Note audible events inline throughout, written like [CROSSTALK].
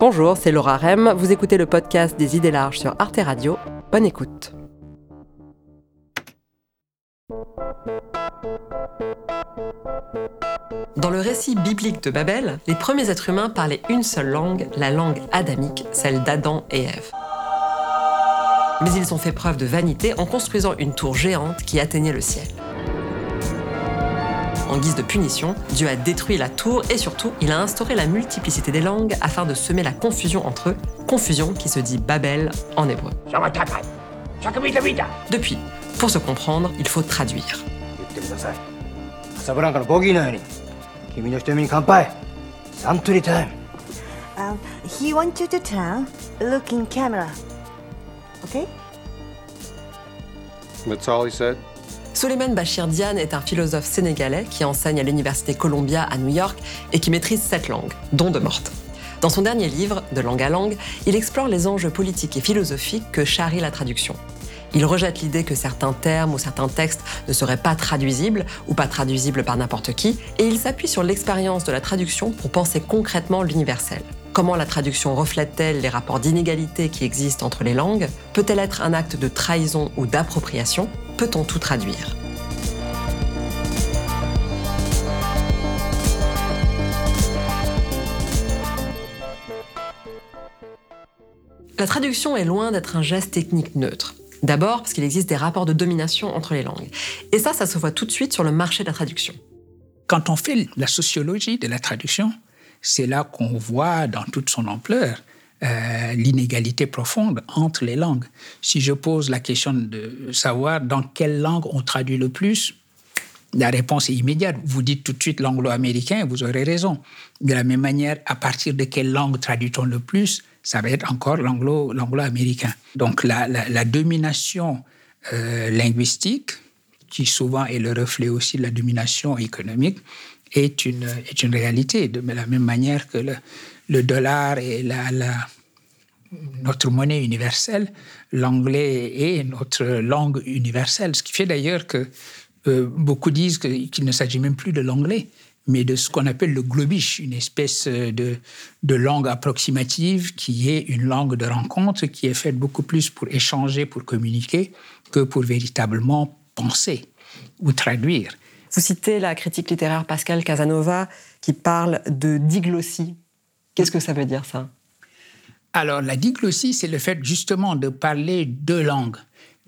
Bonjour, c'est Laura Rem. Vous écoutez le podcast des idées larges sur Arte Radio. Bonne écoute. Dans le récit biblique de Babel, les premiers êtres humains parlaient une seule langue, la langue adamique, celle d'Adam et Ève. Mais ils ont fait preuve de vanité en construisant une tour géante qui atteignait le ciel. En guise de punition, Dieu a détruit la tour et surtout, il a instauré la multiplicité des langues afin de semer la confusion entre eux, confusion qui se dit Babel en hébreu. Depuis, pour se comprendre, il faut traduire. Um, he wants you to turn, look in camera. Okay? That's all he said? Souleymane Bachir Diane est un philosophe sénégalais qui enseigne à l'université Columbia à New York et qui maîtrise sept langues, dont deux mortes. Dans son dernier livre, De langue à langue, il explore les enjeux politiques et philosophiques que charrie la traduction. Il rejette l'idée que certains termes ou certains textes ne seraient pas traduisibles ou pas traduisibles par n'importe qui, et il s'appuie sur l'expérience de la traduction pour penser concrètement l'universel. Comment la traduction reflète-t-elle les rapports d'inégalité qui existent entre les langues? Peut-elle être un acte de trahison ou d'appropriation? Peut-on tout traduire La traduction est loin d'être un geste technique neutre. D'abord parce qu'il existe des rapports de domination entre les langues. Et ça, ça se voit tout de suite sur le marché de la traduction. Quand on fait la sociologie de la traduction, c'est là qu'on voit dans toute son ampleur euh, l'inégalité profonde entre les langues. Si je pose la question de savoir dans quelle langue on traduit le plus, la réponse est immédiate. Vous dites tout de suite l'anglo-américain, vous aurez raison. De la même manière, à partir de quelle langue traduit-on le plus Ça va être encore l'anglo-américain. Donc la, domination euh, linguistique, qui souvent est le reflet aussi de la domination économique, est une, est une réalité, de la même manière que le, dollar la, la, notre monnaie universelle, l'anglais est notre langue universelle, ce qui fait d'ailleurs que euh, beaucoup disent qu'il ne s'agit même plus de l'anglais, mais de ce qu'on appelle le globish, une espèce de, de, langue approximative qui est une langue de rencontre qui est faite beaucoup plus pour échanger, pour communiquer, que pour véritablement penser ou traduire. Vous citez la critique littéraire Pascal Casanova qui parle de diglossie. Qu'est-ce que ça veut dire ça? Alors la diglossie, c'est le fait justement de parler deux langues.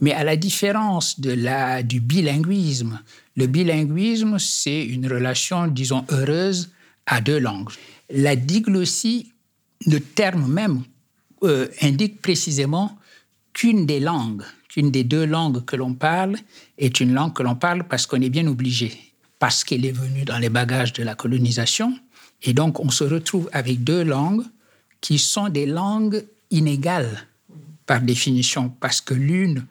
Mais à la différence de la, du bilinguisme, le bilinguisme, c'est une relation, disons, heureuse à deux langues. La diglossie, le terme même euh, indique précisément qu'une des langues qu'une des deux langues que l'on parle est une langue que l'on parle parce qu'on est bien obligé, parce qu'elle est venue dans les bagages de la colonisation. Et donc, on se retrouve avec deux langues qui sont des langues inégales par définition, parce que l'une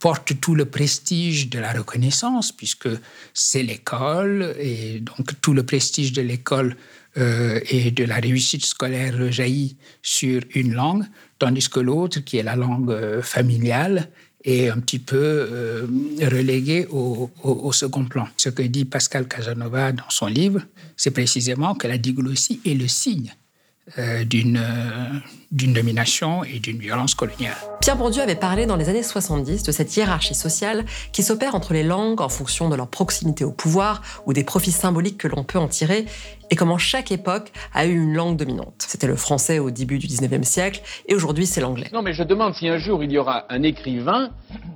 porte tout le prestige de la reconnaissance, puisque c'est l'école, et donc tout le prestige de l'école euh, et de la réussite scolaire rejaillit sur une langue, tandis que l'autre, qui est la langue euh, familiale, est un petit peu euh, relégué au, second plan. Ce que dit Pascal Casanova dans son livre, c'est précisément que la diglossie est le signe euh, d'une euh, d'une domination et d'une violence coloniale. Pierre Bourdieu avait parlé dans les années 70 de cette hiérarchie sociale qui s'opère entre les langues en fonction de leur proximité au pouvoir ou des profits symboliques que l'on peut en tirer et comment chaque époque a eu une langue dominante. C'était le français au début du 19e siècle et aujourd'hui c'est l'anglais. Non mais je demande si un jour il y aura un écrivain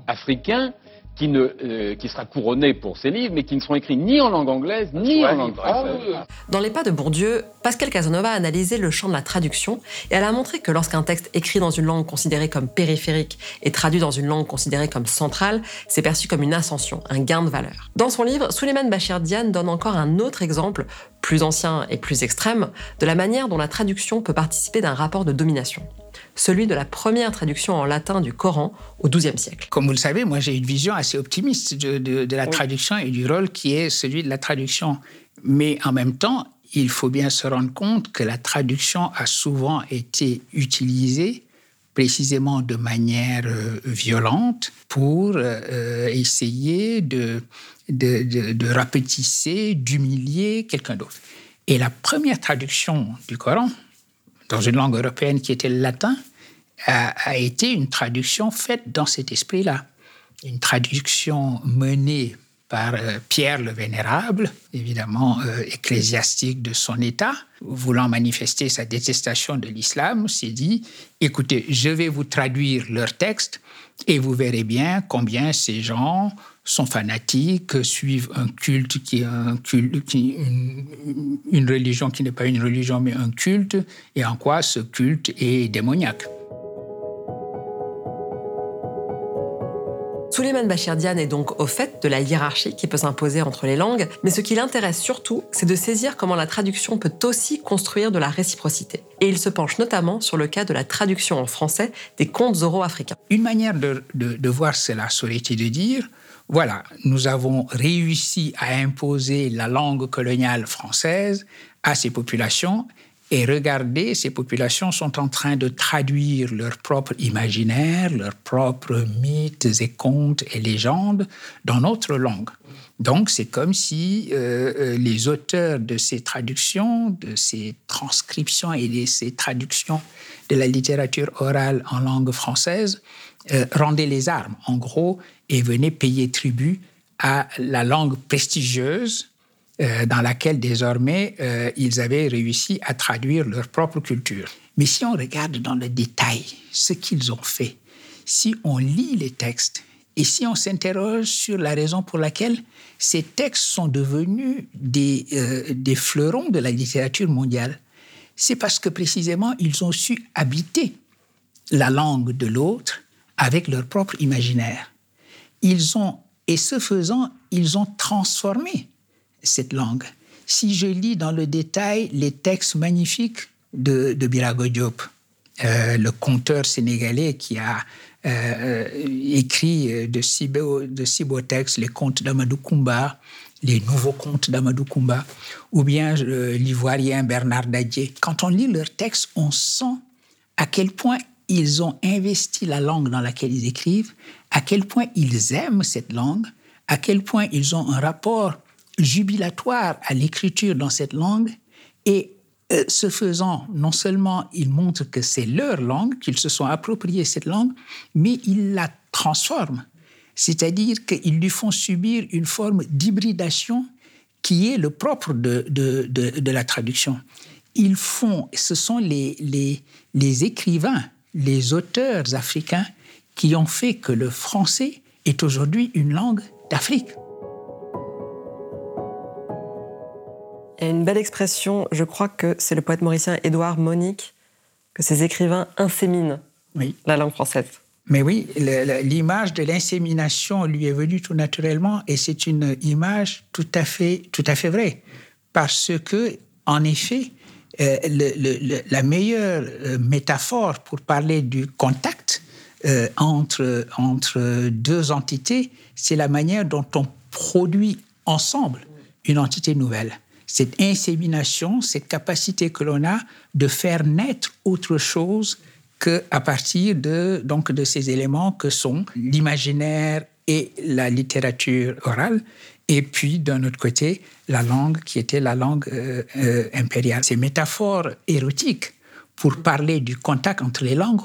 africain qui, ne, euh, qui sera couronné pour ses livres, mais qui ne seront écrits ni en langue anglaise, ni en langue française. Dans Les pas de Bourdieu, Pascal Casanova a analysé le champ de la traduction et elle a montré que lorsqu'un texte écrit dans une langue considérée comme périphérique et traduit dans une langue considérée comme centrale, c'est perçu comme une ascension, un gain de valeur. Dans son livre, Souleymane Bachir Diane donne encore un autre exemple, plus ancien et plus extrême, de la manière dont la traduction peut participer d'un rapport de domination celui de la première traduction en latin du Coran au XIIe siècle. Comme vous le savez, moi j'ai une vision assez optimiste de, la traduction et du rôle qui est celui de la traduction. Mais en même temps, il faut bien se rendre compte que la traduction a souvent été utilisée précisément de manière euh, violente pour euh, essayer de, de, de, de rapetisser, d'humilier quelqu'un d'autre. Et la première traduction du Coran, dans une langue européenne qui était le latin, a, été une traduction faite dans cet esprit-là. Une traduction menée par euh, Pierre le Vénérable, évidemment euh, ecclésiastique de son État, voulant manifester sa détestation de l'islam, s'est dit, écoutez, je vais vous traduire leur texte et vous verrez bien combien ces gens sont fanatiques, suivent un culte qui est une religion qui n'est pas une religion mais un culte, et en quoi ce culte est démoniaque. Souleymane Bachir Diane est donc au fait de la hiérarchie qui peut s'imposer entre les langues, mais ce qui l'intéresse surtout, c'est de saisir comment la traduction peut aussi construire de la réciprocité. Et il se penche notamment sur le cas de la traduction en français des contes oraux africains. Une manière de, de voir cela serait de dire, voilà, nous avons réussi à imposer la langue coloniale française à ces populations et regardez, ces populations sont en train de traduire leur propre imaginaire, leurs propres mythes et contes et légendes dans notre langue. Donc c'est comme si euh, euh, les auteurs de ces traductions, de ces transcriptions et de ces traductions de la littérature orale en langue française euh, rendaient les armes, en gros, et venaient payer tribut à la langue prestigieuse euh, dans laquelle désormais euh, ils avaient réussi à traduire leur propre culture. Mais si on regarde dans le détail ce qu'ils ont fait, si on lit les textes et si on s'interroge sur la raison pour laquelle ces textes sont devenus des, euh, des fleurons de la littérature mondiale, c'est parce que précisément ils ont su habiter la langue de l'autre avec leur propre imaginaire. Ils ont, et ce faisant, ils ont transformé cette langue. Si je lis dans le détail les textes magnifiques de, de Birago Diop, euh, le conteur sénégalais qui a euh, écrit de si, beaux, textes, les contes d'Amadou Koumba, les nouveaux contes d'Amadou Koumba, ou bien euh, l'ivoirien Bernard Dadier. Quand on lit leurs textes, on sent à quel point ils ont investi la langue dans laquelle ils écrivent, à quel point ils aiment cette langue, à quel point ils ont un rapport jubilatoire à l'écriture dans cette langue et euh, ce faisant, non seulement ils montrent que c'est leur langue, qu'ils se sont appropriés cette langue, mais ils la transforment. C'est-à-dire qu'ils lui font subir une forme d'hybridation qui est le propre de, de, de, la traduction. Ils font, ce sont les, les, les écrivains, les auteurs africains qui ont fait que le français est aujourd'hui une langue d'Afrique. Il y a une belle expression, je crois que c'est le poète mauricien Édouard Monique, que ces écrivains inséminent la langue française. Mais oui, l'image de l'insémination lui est venue tout naturellement et c'est une image tout à fait, tout à fait vraie. Parce que, en effet, euh, la meilleure euh, métaphore pour parler du contact euh, entre, entre deux entités, c'est la manière dont on produit ensemble une entité nouvelle cette insémination, cette capacité que l'on a de faire naître autre chose qu'à partir de, donc, de ces éléments que sont l'imaginaire et la littérature orale, et puis d'un autre côté, la langue qui était la langue euh, euh, impériale. Ces métaphores érotiques pour parler du contact entre les langues,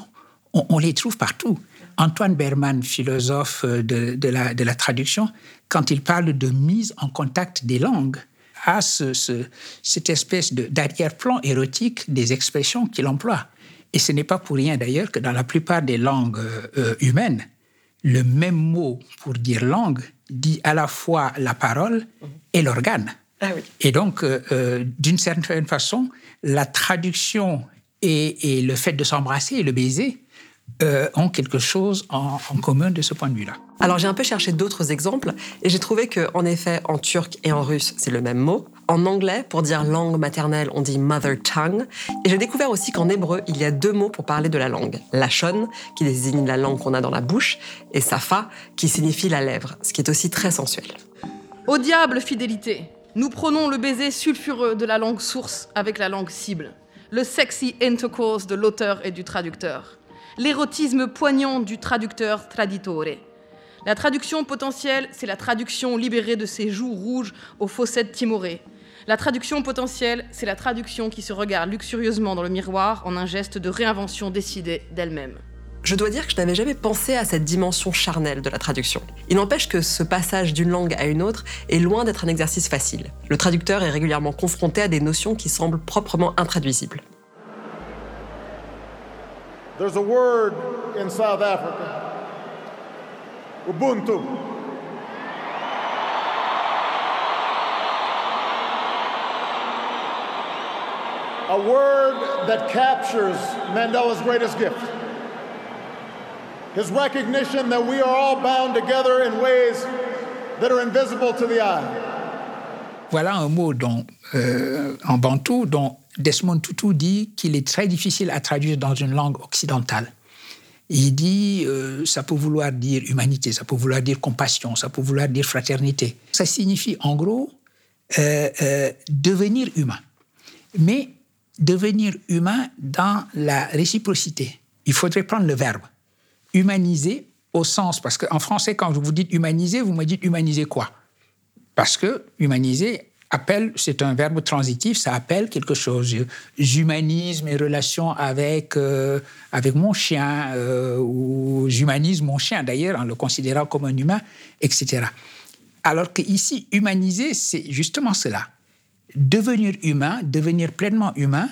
on, les trouve partout. Antoine Berman, philosophe la, de la traduction, quand il parle de mise en contact des langues, à ce, cette espèce d'arrière-plan érotique des expressions qu'il emploie. Et ce n'est pas pour rien d'ailleurs que dans la plupart des langues euh, humaines, le même mot pour dire langue dit à la fois la parole et l'organe. Ah et donc, euh, euh, d'une certaine façon, la traduction et, et le fait de s'embrasser et le baiser euh, ont quelque chose en, commun de ce point de vue-là. Alors j'ai un peu cherché d'autres exemples et j'ai trouvé que en effet en turc et en russe c'est le même mot. En anglais pour dire langue maternelle on dit mother tongue et j'ai découvert aussi qu'en hébreu il y a deux mots pour parler de la langue. Lachon qui désigne la langue qu'on a dans la bouche et safa qui signifie la lèvre, ce qui est aussi très sensuel. Au diable fidélité, nous prenons le baiser sulfureux de la langue source avec la langue cible, le sexy intercourse de l'auteur et du traducteur l'érotisme poignant du traducteur traditore. La traduction potentielle, c'est la traduction libérée de ses joues rouges aux fossettes timorées. La traduction potentielle, c'est la traduction qui se regarde luxurieusement dans le miroir en un geste de réinvention décidée d'elle-même. Je dois dire que je n'avais jamais pensé à cette dimension charnelle de la traduction. Il n'empêche que ce passage d'une langue à une autre est loin d'être un exercice facile. Le traducteur est régulièrement confronté à des notions qui semblent proprement intraduisibles. There's a word in South Africa, Ubuntu. A word that captures Mandela's greatest gift. His recognition that we are all bound together in ways that are invisible to the eye. Voilà un mot dont, euh, en bantou dont Desmond Tutu dit qu'il est très difficile à traduire dans une langue occidentale. Il dit, euh, ça peut vouloir dire humanité, ça peut vouloir dire compassion, ça peut vouloir dire fraternité. Ça signifie en gros euh, euh, devenir humain. Mais devenir humain dans la réciprocité. Il faudrait prendre le verbe. Humaniser au sens, parce qu'en français, quand vous dites humaniser, vous me dites humaniser quoi? Parce que humaniser appelle, c'est un verbe transitif, ça appelle quelque chose. J'humanise mes relations avec, euh, avec mon chien, euh, ou j'humanise mon chien d'ailleurs en le considérant comme un humain, etc. Alors qu'ici, humaniser, c'est justement cela. Devenir humain, devenir pleinement humain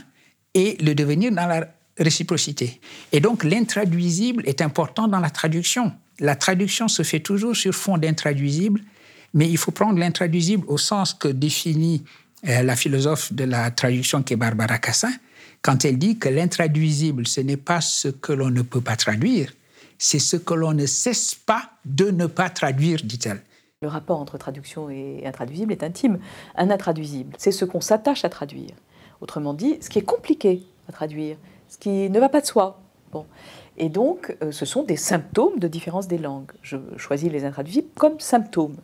et le devenir dans la réciprocité. Et donc l'intraduisible est important dans la traduction. La traduction se fait toujours sur fond d'intraduisible mais il faut prendre l'intraduisible au sens que définit euh, la philosophe de la traduction qui est Barbara Cassin, quand elle dit que l'intraduisible, ce n'est pas ce que l'on ne peut pas traduire, c'est ce que l'on ne cesse pas de ne pas traduire, dit-elle. Le rapport entre traduction et intraduisible est intime. Un intraduisible, c'est ce qu'on s'attache à traduire. Autrement dit, ce qui est compliqué à traduire, ce qui ne va pas de soi. Bon. Et donc, euh, ce sont des symptômes de différence des langues. Je choisis les intraduisibles comme symptômes.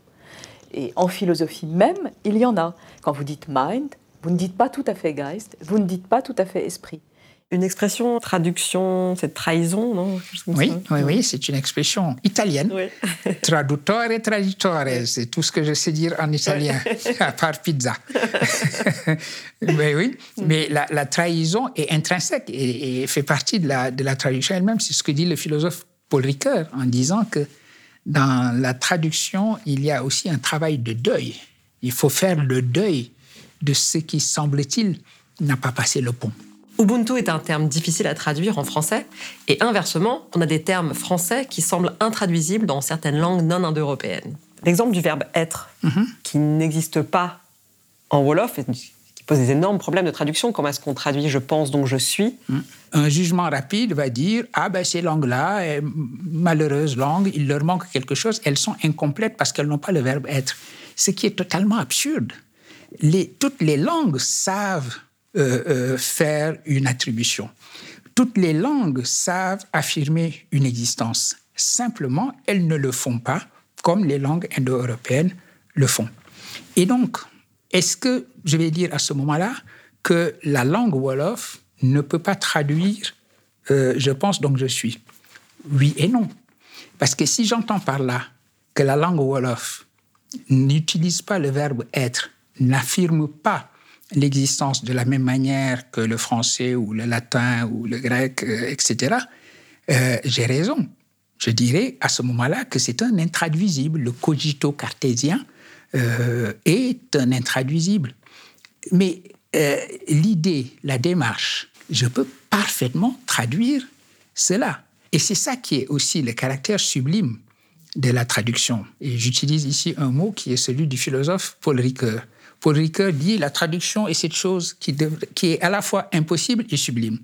Et en philosophie même, il y en a. Quand vous dites mind, vous ne dites pas tout à fait Geist, vous ne dites pas tout à fait esprit. Une expression, traduction, c'est trahison, non? Oui, oui, oui, c'est une expression italienne. Oui. [LAUGHS] Traduttore, traditore, c'est tout ce que je sais dire en italien, à part pizza. [LAUGHS] mais oui, mais la, trahison est intrinsèque et, et, fait partie de la, de la traduction elle-même. C'est ce que dit le philosophe Paul Ricoeur en disant que dans la traduction, il y a aussi un travail de deuil. Il faut faire le deuil de ce qui, semble-t-il, n'a pas passé le pont. Ubuntu est un terme difficile à traduire en français, et inversement, on a des termes français qui semblent intraduisibles dans certaines langues non indo-européennes. L'exemple du verbe être, mhm. qui n'existe pas en Wolof, pose des énormes problèmes de traduction. Comment est-ce qu'on traduit je pense donc je suis hmm. Un jugement rapide va dire ah ben ces langues-là, malheureuses langues, il leur manque quelque chose, elles sont incomplètes parce qu'elles n'ont pas le verbe être. Ce qui est totalement absurde. Toutes les langues savent euh, euh, faire une attribution. Toutes les langues savent affirmer une existence. Simplement, elles ne le font pas comme les langues indo-européennes le font. Et donc, est-ce que je vais dire à ce moment-là que la langue Wolof ne peut pas traduire euh, je pense donc je suis Oui et non. Parce que si j'entends par là que la langue Wolof n'utilise pas le verbe être, n'affirme pas l'existence de la même manière que le français ou le latin ou le grec, euh, etc., euh, j'ai raison. Je dirais à ce moment-là que c'est un intraduisible, le cogito cartésien est un intraduisible. Mais euh, l'idée, la démarche, je peux parfaitement traduire cela. Et c'est ça qui est aussi le caractère sublime de la traduction. Et j'utilise ici un mot qui est celui du philosophe Paul Ricoeur. Paul Ricoeur dit la traduction est cette chose qui, qui est à la fois impossible et sublime.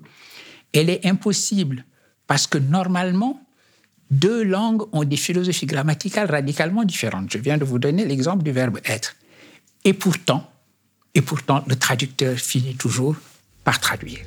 Elle est impossible parce que normalement, deux langues ont des philosophies grammaticales radicalement différentes. Je viens de vous donner l'exemple du verbe être. Et pourtant, et pourtant, le traducteur finit toujours par traduire.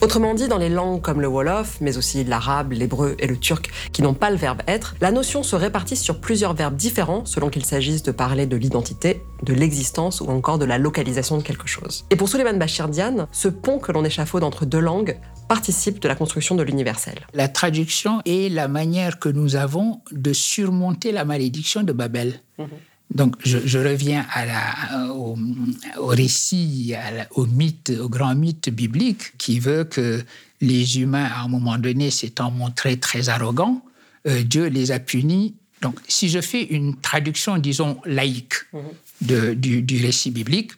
Autrement dit, dans les langues comme le Wolof, mais aussi l'arabe, l'hébreu et le turc, qui n'ont pas le verbe être, la notion se répartit sur plusieurs verbes différents selon qu'il s'agisse de parler de l'identité, de l'existence ou encore de la localisation de quelque chose. Et pour Suleiman Bachir Diane, ce pont que l'on échafaude entre deux langues participe de la construction de l'universel. La traduction est la manière que nous avons de surmonter la malédiction de Babel. Mhm. Donc, je, reviens à la, au, récit, au mythe, au grand mythe biblique qui veut que les humains, à un moment donné, s'étant montrés très arrogants, euh, Dieu les a punis. Donc, si je fais une traduction, disons, laïque mhm. du, du récit biblique,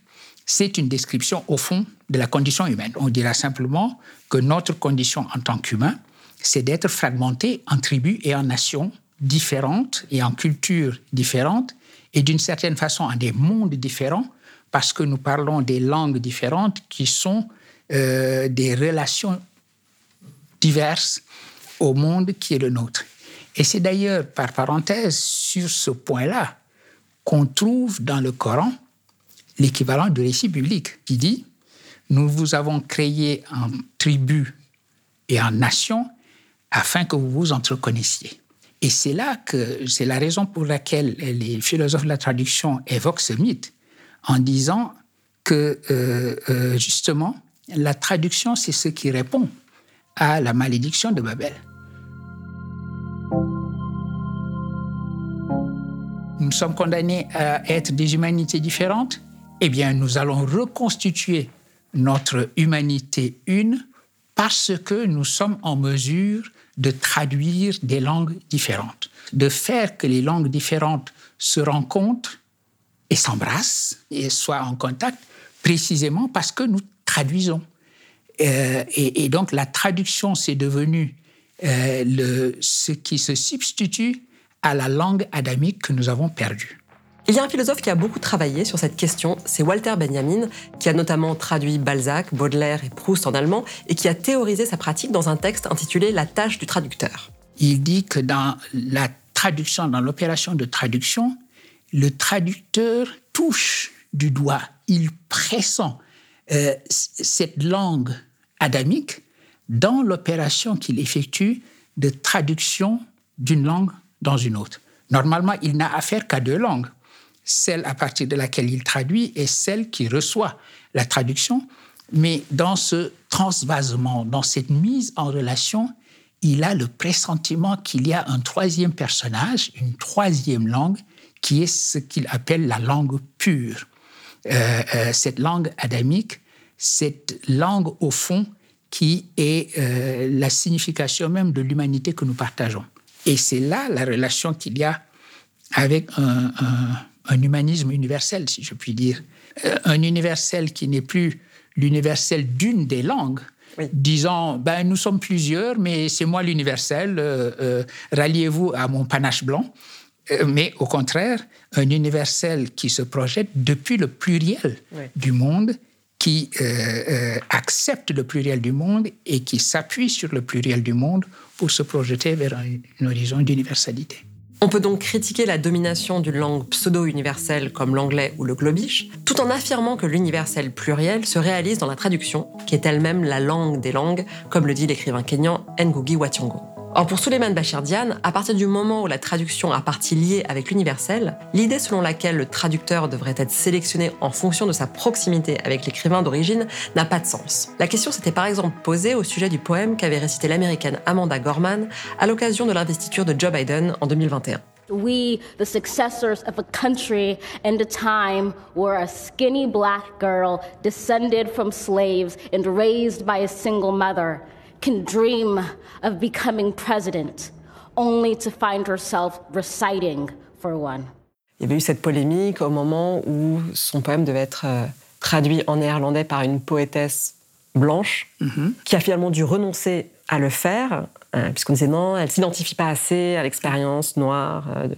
c'est une description, au fond, de la condition humaine. On dira simplement que notre condition en tant qu'humain, c'est d'être fragmenté en tribus et en nations différentes et en cultures différentes et d'une certaine façon en des mondes différents parce que nous parlons des langues différentes qui sont euh, des relations diverses au monde qui est le nôtre. Et c'est d'ailleurs, par parenthèse, sur ce point-là qu'on trouve dans le Coran l'équivalent du récit biblique qui dit Nous vous avons créé en tribus et en nations afin que vous vous entreconnaissiez. Et c'est là que c'est la raison pour laquelle les philosophes de la traduction évoquent ce mythe en disant que euh, euh, justement la traduction c'est ce qui répond à la malédiction de Babel. Nous sommes condamnés à être des humanités différentes. Eh bien, nous allons reconstituer notre humanité une parce que nous sommes en mesure de traduire des langues différentes, de faire que les langues différentes se rencontrent et s'embrassent et soient en contact précisément parce que nous traduisons. Euh, et, donc la traduction, c'est devenu euh, ce qui se substitue à la langue adamique que nous avons perdue. Il y a un philosophe qui a beaucoup travaillé sur cette question, c'est Walter Benjamin, qui a notamment traduit Balzac, Baudelaire et Proust en allemand, et qui a théorisé sa pratique dans un texte intitulé La tâche du traducteur. Il dit que dans la traduction, dans l'opération de traduction, le traducteur touche du doigt, il pressent euh, cette langue adamique dans l'opération qu'il effectue de traduction d'une langue dans une autre. Normalement, il n'a affaire qu'à deux langues celle à partir de laquelle il traduit et celle qui reçoit la traduction. Mais dans ce transvasement, dans cette mise en relation, il a le pressentiment qu'il y a un troisième personnage, une troisième langue, qui est ce qu'il appelle la langue pure. Euh, euh, cette langue adamique, cette langue au fond qui est euh, la signification même de l'humanité que nous partageons. Et c'est là la relation qu'il y a avec un un humanisme universel, si je puis dire. Euh, un universel qui n'est plus l'universel d'une des langues, disant ben, nous sommes plusieurs, mais c'est moi l'universel, euh, euh, ralliez-vous à mon panache blanc. mais au contraire, un universel qui se projette depuis le pluriel du monde, qui accepte le pluriel du monde et qui s'appuie sur le pluriel du monde pour se projeter vers un horizon d'universalité. On peut donc critiquer la domination d'une langue pseudo-universelle comme l'anglais ou le globish, tout en affirmant que l'universel pluriel se réalise dans la traduction, qui est elle-même la langue des langues, comme le dit l'écrivain kényan Ngugi wa Thiong'o. Or, pour Suleiman Bachir Diane, à partir du moment où la traduction a partie liée avec l'universel, l'idée selon laquelle le traducteur devrait être sélectionné en fonction de sa proximité avec l'écrivain d'origine n'a pas de sens. La question s'était par exemple posée au sujet du poème qu'avait récité l'américaine Amanda Gorman à l'occasion de l'investiture de Joe Biden en 2021. We, the successors of a country and a time where a skinny black girl descended from slaves and raised by a single mother can dream of becoming president only to find herself reciting for one. Il y avait eu cette polémique au moment où son poème devait être euh, traduit en néerlandais par une poétesse blanche mm-hmm. qui a finalement dû renoncer à le faire euh, puisqu'on disait non, elle s'identifie pas assez à l'expérience noire. Euh,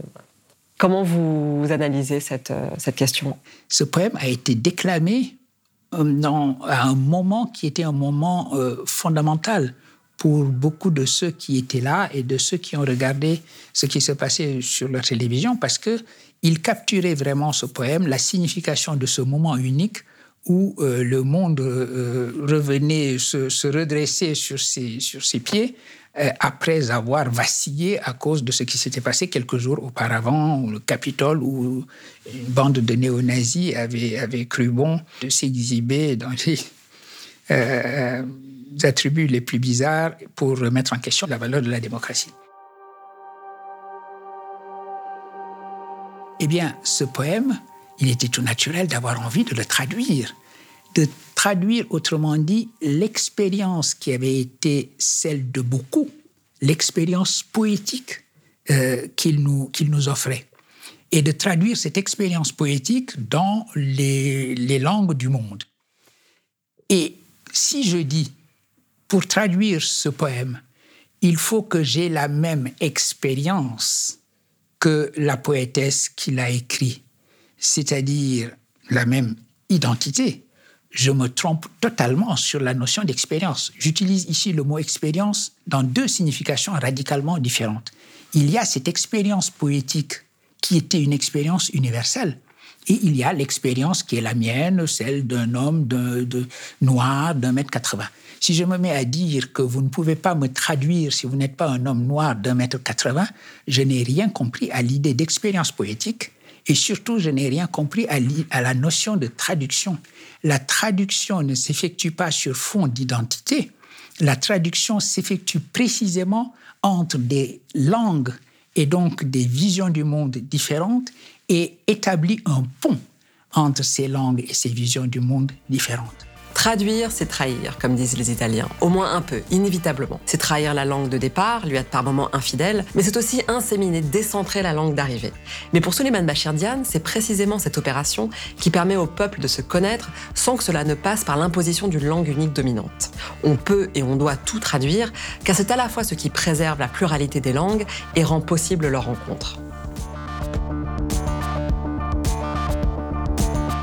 Comment vous analysez cette, cette question? Ce poème a été déclamé dans, à un moment qui était un moment euh, fondamental pour beaucoup de ceux qui étaient là et de ceux qui ont regardé ce qui se passait sur la télévision parce que il capturait vraiment ce poème, la signification de ce moment unique où euh, le monde euh, revenait se, se redresser sur ses, sur ses pieds euh, après avoir vacillé à cause de ce qui s'était passé quelques jours auparavant au Capitole où une bande de néo-nazis avait, avait cru bon de s'exhiber dans les euh, attributs les plus bizarres pour remettre en question la valeur de la démocratie. eh bien, ce poème, il était tout naturel d'avoir envie de le traduire. De traduire, autrement dit, l'expérience qui avait été celle de beaucoup, l'expérience poétique euh, qu'il nous, nous offrait. Et de traduire cette expérience poétique dans les, les langues du monde. Et si je dis, pour traduire ce poème, il faut que j'ai la même expérience que la poétesse qui l'a écrit, c'est-à-dire la même identité. Je me trompe totalement sur la notion d'expérience. J'utilise ici le mot expérience dans deux significations radicalement différentes. Il y a cette expérience poétique qui était une expérience universelle, et il y a l'expérience qui est la mienne, celle d'un homme de, de noir d'un mètre 80. Si je me mets à dire que vous ne pouvez pas me traduire si vous n'êtes pas un homme noir d'un mètre 80, je n'ai rien compris à l'idée d'expérience poétique et surtout je n'ai rien compris à, la notion de traduction. La traduction ne s'effectue pas sur fond d'identité, la traduction s'effectue précisément entre des langues et donc des visions du monde différentes et établit un pont entre ces langues et ces visions du monde différentes. Traduire, c'est trahir, comme disent les Italiens, au moins un peu, inévitablement. C'est trahir la langue de départ, lui être par moments infidèle, mais c'est aussi inséminer, décentrer la langue d'arrivée. Mais pour Suleiman Bachir Diane, c'est précisément cette opération qui permet au peuple de se connaître sans que cela ne passe par l'imposition d'une langue unique dominante. On peut et on doit tout traduire, car c'est à la fois ce qui préserve la pluralité des langues et rend possible leur rencontre.